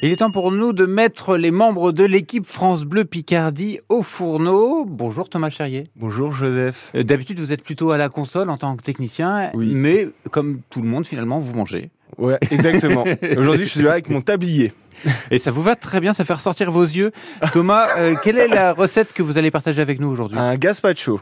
Il est temps pour nous de mettre les membres de l'équipe France Bleu Picardie au fourneau. Bonjour Thomas Charrier. Bonjour Joseph. Euh, D'habitude, vous êtes plutôt à la console en tant que technicien, Oui. mais comme tout le monde, finalement, vous mangez. Ouais, exactement. Aujourd'hui, je suis là avec mon tablier. Et ça vous va très bien, ça fait ressortir vos yeux. Thomas, euh, quelle est la recette que vous allez partager avec nous aujourd'hui? Un gazpacho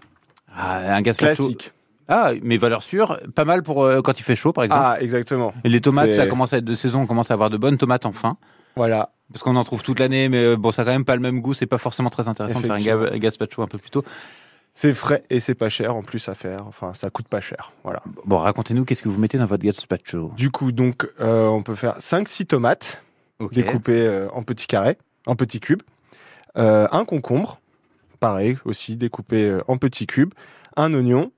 ah, Un gazpacho. classique. Ah, mais valeur sûre, pas mal pour euh, quand il fait chaud, par exemple. Ah, exactement. Et les tomates, ça commence à être de saison, on commence à avoir de bonnes tomates enfin. Voilà. Parce qu'on en trouve toute l'année, mais euh, bon, ça a quand même pas le même goût, c'est pas forcément très intéressant de faire un gazpacho un peu plus tôt. C'est frais et c'est pas cher en plus à faire. Enfin, ça coûte pas cher. Voilà. Bon, racontez-nous, qu'est-ce que vous mettez dans votre gazpacho? Du coup, donc, euh, on peut faire 5-6 tomates découpées euh, en petits carrés, en petits cubes. Euh, un concombre, pareil aussi, découpé en petits cubes. Un oignon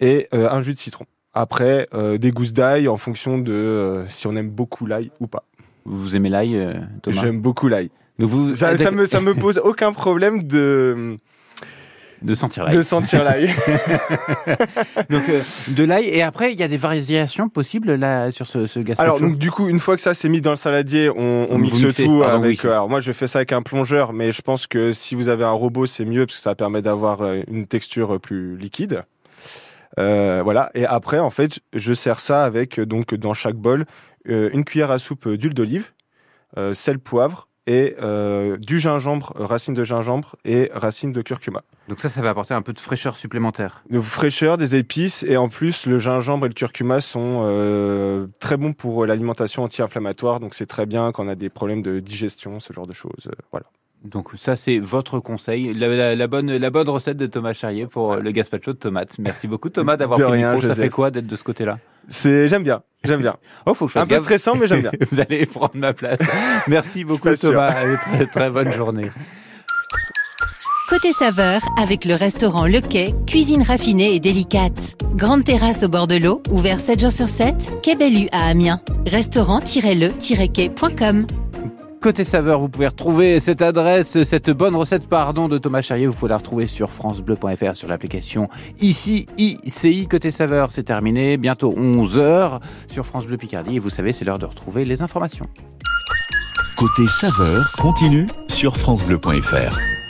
et un jus de citron. Après, des gousses d'ail en fonction de si on aime beaucoup l'ail ou pas. Vous aimez l'ail, euh, Thomas? J'aime beaucoup l'ail. Donc vous, Ça, ah, ça me, ça me pose aucun problème de, de sentir l'ail. de sentir l'ail. Donc euh, de l'ail et après il y a des variations possibles là sur ce, ce gazpacho. Alors donc du coup, une fois que ça s'est mis dans le saladier, on, mixe mixez, tout pardon, avec. oui. euh, alors moi, je fais ça avec un plongeur, mais je pense que si vous avez un robot, c'est mieux parce que ça permet d'avoir euh, une texture plus liquide. Euh, voilà. Et après, en fait, je sers ça avec euh, donc dans chaque bol euh, une cuillère à soupe d'huile d'olive, euh, sel, poivre et euh, du gingembre, euh, racine de gingembre et racine de curcuma. Donc ça, ça va apporter un peu de fraîcheur supplémentaire. de fraîcheur, des épices et en plus le gingembre et le curcuma sont euh, très bons pour l'alimentation anti-inflammatoire donc c'est très bien quand on a des problèmes de digestion, ce genre de choses. euh, voilà. Donc ça, c'est votre conseil, la, la- la bonne, la bonne recette de Thomas Charrier pour le gazpacho de tomates. Merci beaucoup Thomas d'avoir pris le. Ça fait quoi d'être de ce côté-là? C'est j'aime bien, j'aime bien. Oh, faut que je Un peu gaffe. stressant mais j'aime bien. Vous allez prendre ma place. Merci beaucoup. Thomas. Allez, Très, très bonne journée. Côté saveur, avec le restaurant Le Quai, cuisine raffinée et délicate. Grande terrasse au bord de l'eau, ouvert 7 jours sur 7, Quai Bellu à Amiens. Restaurant-le-quai.com Côté saveur, vous pouvez retrouver cette adresse, cette bonne recette, pardon, de Thomas Charrier. Vous pouvez la retrouver sur francebleu.fr, sur l'application ici, ICI. Côté saveur, c'est terminé. Bientôt 11h sur France Bleu Picardie. Et vous savez, c'est l'heure de retrouver les informations. Côté saveur continue sur francebleu.fr.